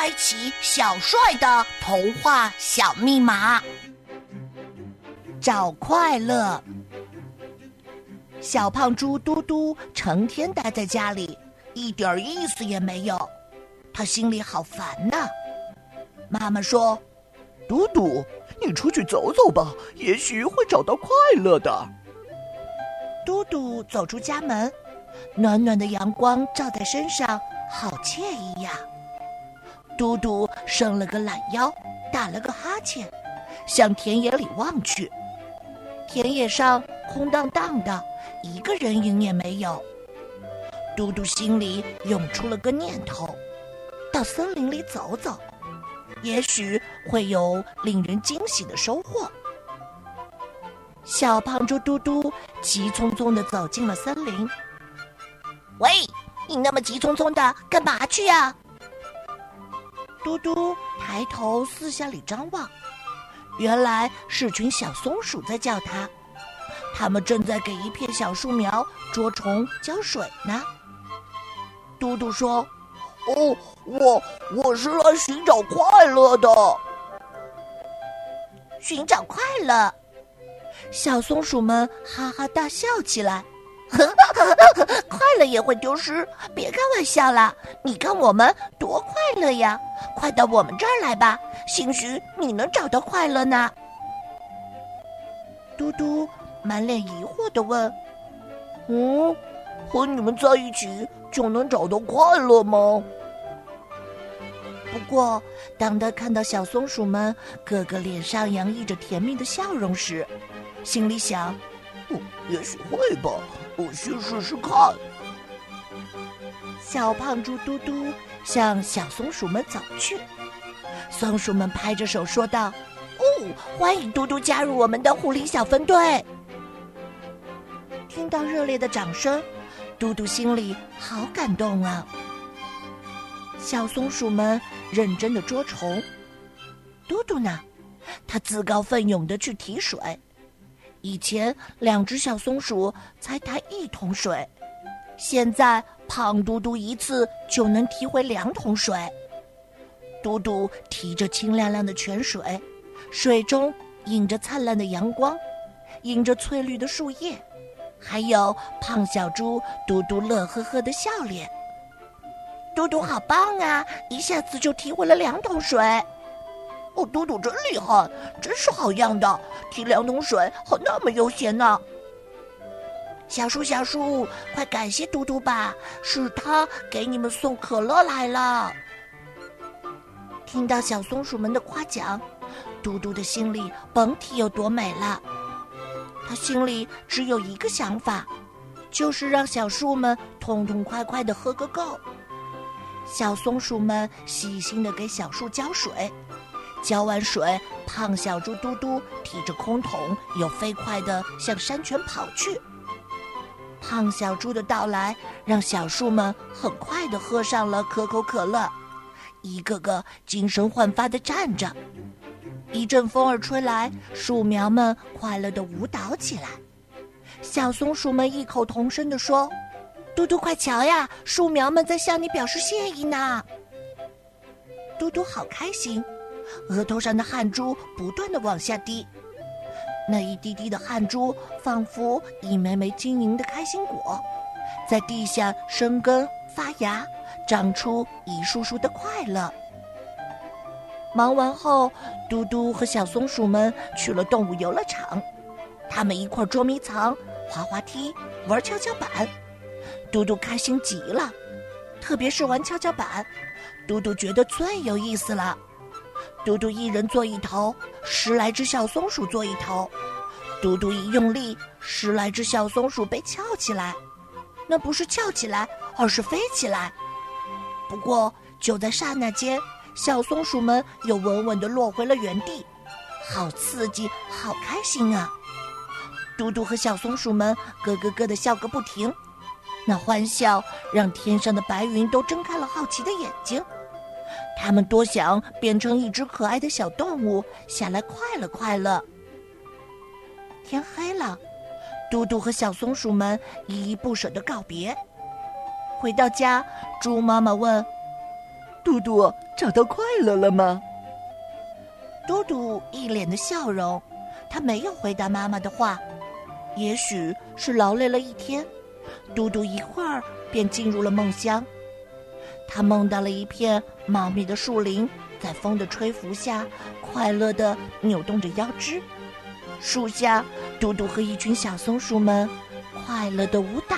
开启小帅的童话小密码，找快乐。小胖猪嘟嘟成天待在家里，一点意思也没有，他心里好烦呐。妈妈说：“嘟嘟，你出去走走吧，也许会找到快乐的。”嘟嘟走出家门，暖暖的阳光照在身上，好惬意呀。嘟嘟伸了个懒腰，打了个哈欠，向田野里望去。田野上空荡荡的，一个人影也没有。嘟嘟心里涌出了个念头：到森林里走走，也许会有令人惊喜的收获。小胖猪嘟嘟急匆匆地走进了森林。喂，你那么急匆匆的干嘛去呀？嘟嘟抬头四下里张望，原来是群小松鼠在叫他。它们正在给一片小树苗捉虫浇水呢。嘟嘟说：“哦，我我是来寻找快乐的。寻找快乐。”小松鼠们哈哈大笑起来。快乐也会丢失，别开玩笑了。你看我们多快乐呀！快到我们这儿来吧，兴许你能找到快乐呢。嘟嘟满脸疑惑的问：“嗯，和你们在一起就能找到快乐吗？”不过，当他看到小松鼠们个个脸上洋溢着甜蜜的笑容时，心里想：“，也许会吧。”我先试试看。小胖猪嘟嘟向小松鼠们走去，松鼠们拍着手说道：“哦，欢迎嘟嘟加入我们的狐狸小分队！”听到热烈的掌声，嘟嘟心里好感动啊。小松鼠们认真的捉虫，嘟嘟呢，他自告奋勇的去提水。以前两只小松鼠才抬一桶水，现在胖嘟嘟一次就能提回两桶水。嘟嘟提着清亮亮的泉水，水中映着灿烂的阳光，映着翠绿的树叶，还有胖小猪嘟嘟乐呵呵的笑脸。嘟嘟好棒啊！一下子就提回了两桶水。哦，嘟嘟真厉害，真是好样的！提两桶水还那么悠闲呢。小树，小树，快感谢嘟嘟吧，是他给你们送可乐来了。听到小松鼠们的夸奖，嘟嘟的心里甭提有多美了。他心里只有一个想法，就是让小树们痛痛快快的喝个够。小松鼠们细心的给小树浇水。浇完水，胖小猪嘟嘟提着空桶，又飞快地向山泉跑去。胖小猪的到来，让小树们很快地喝上了可口可乐，一个个精神焕发地站着。一阵风儿吹来，树苗们快乐地舞蹈起来。小松鼠们异口同声地说：“嘟嘟，快瞧呀，树苗们在向你表示谢意呢。”嘟嘟好开心。额头上的汗珠不断的往下滴，那一滴滴的汗珠仿佛一枚枚晶莹的开心果，在地下生根发芽，长出一束束的快乐。忙完后，嘟嘟和小松鼠们去了动物游乐场，他们一块捉迷藏、滑滑梯、玩跷跷板，嘟嘟开心极了，特别是玩跷跷板，嘟嘟觉得最有意思了。嘟嘟一人坐一头，十来只小松鼠坐一头。嘟嘟一用力，十来只小松鼠被翘起来。那不是翘起来，而是飞起来。不过就在刹那间，小松鼠们又稳稳地落回了原地。好刺激，好开心啊！嘟嘟和小松鼠们咯咯咯地笑个不停。那欢笑让天上的白云都睁开了好奇的眼睛。他们多想变成一只可爱的小动物下来快乐快乐。天黑了，嘟嘟和小松鼠们依依不舍的告别。回到家，猪妈妈问：“嘟嘟找到快乐了吗？嘟嘟一脸的笑容，他没有回答妈妈的话。也许是劳累了一天，嘟嘟一会儿便进入了梦乡。他梦到了一片茂密的树林，在风的吹拂下，快乐地扭动着腰肢。树下，嘟嘟和一群小松鼠们快乐地舞蹈。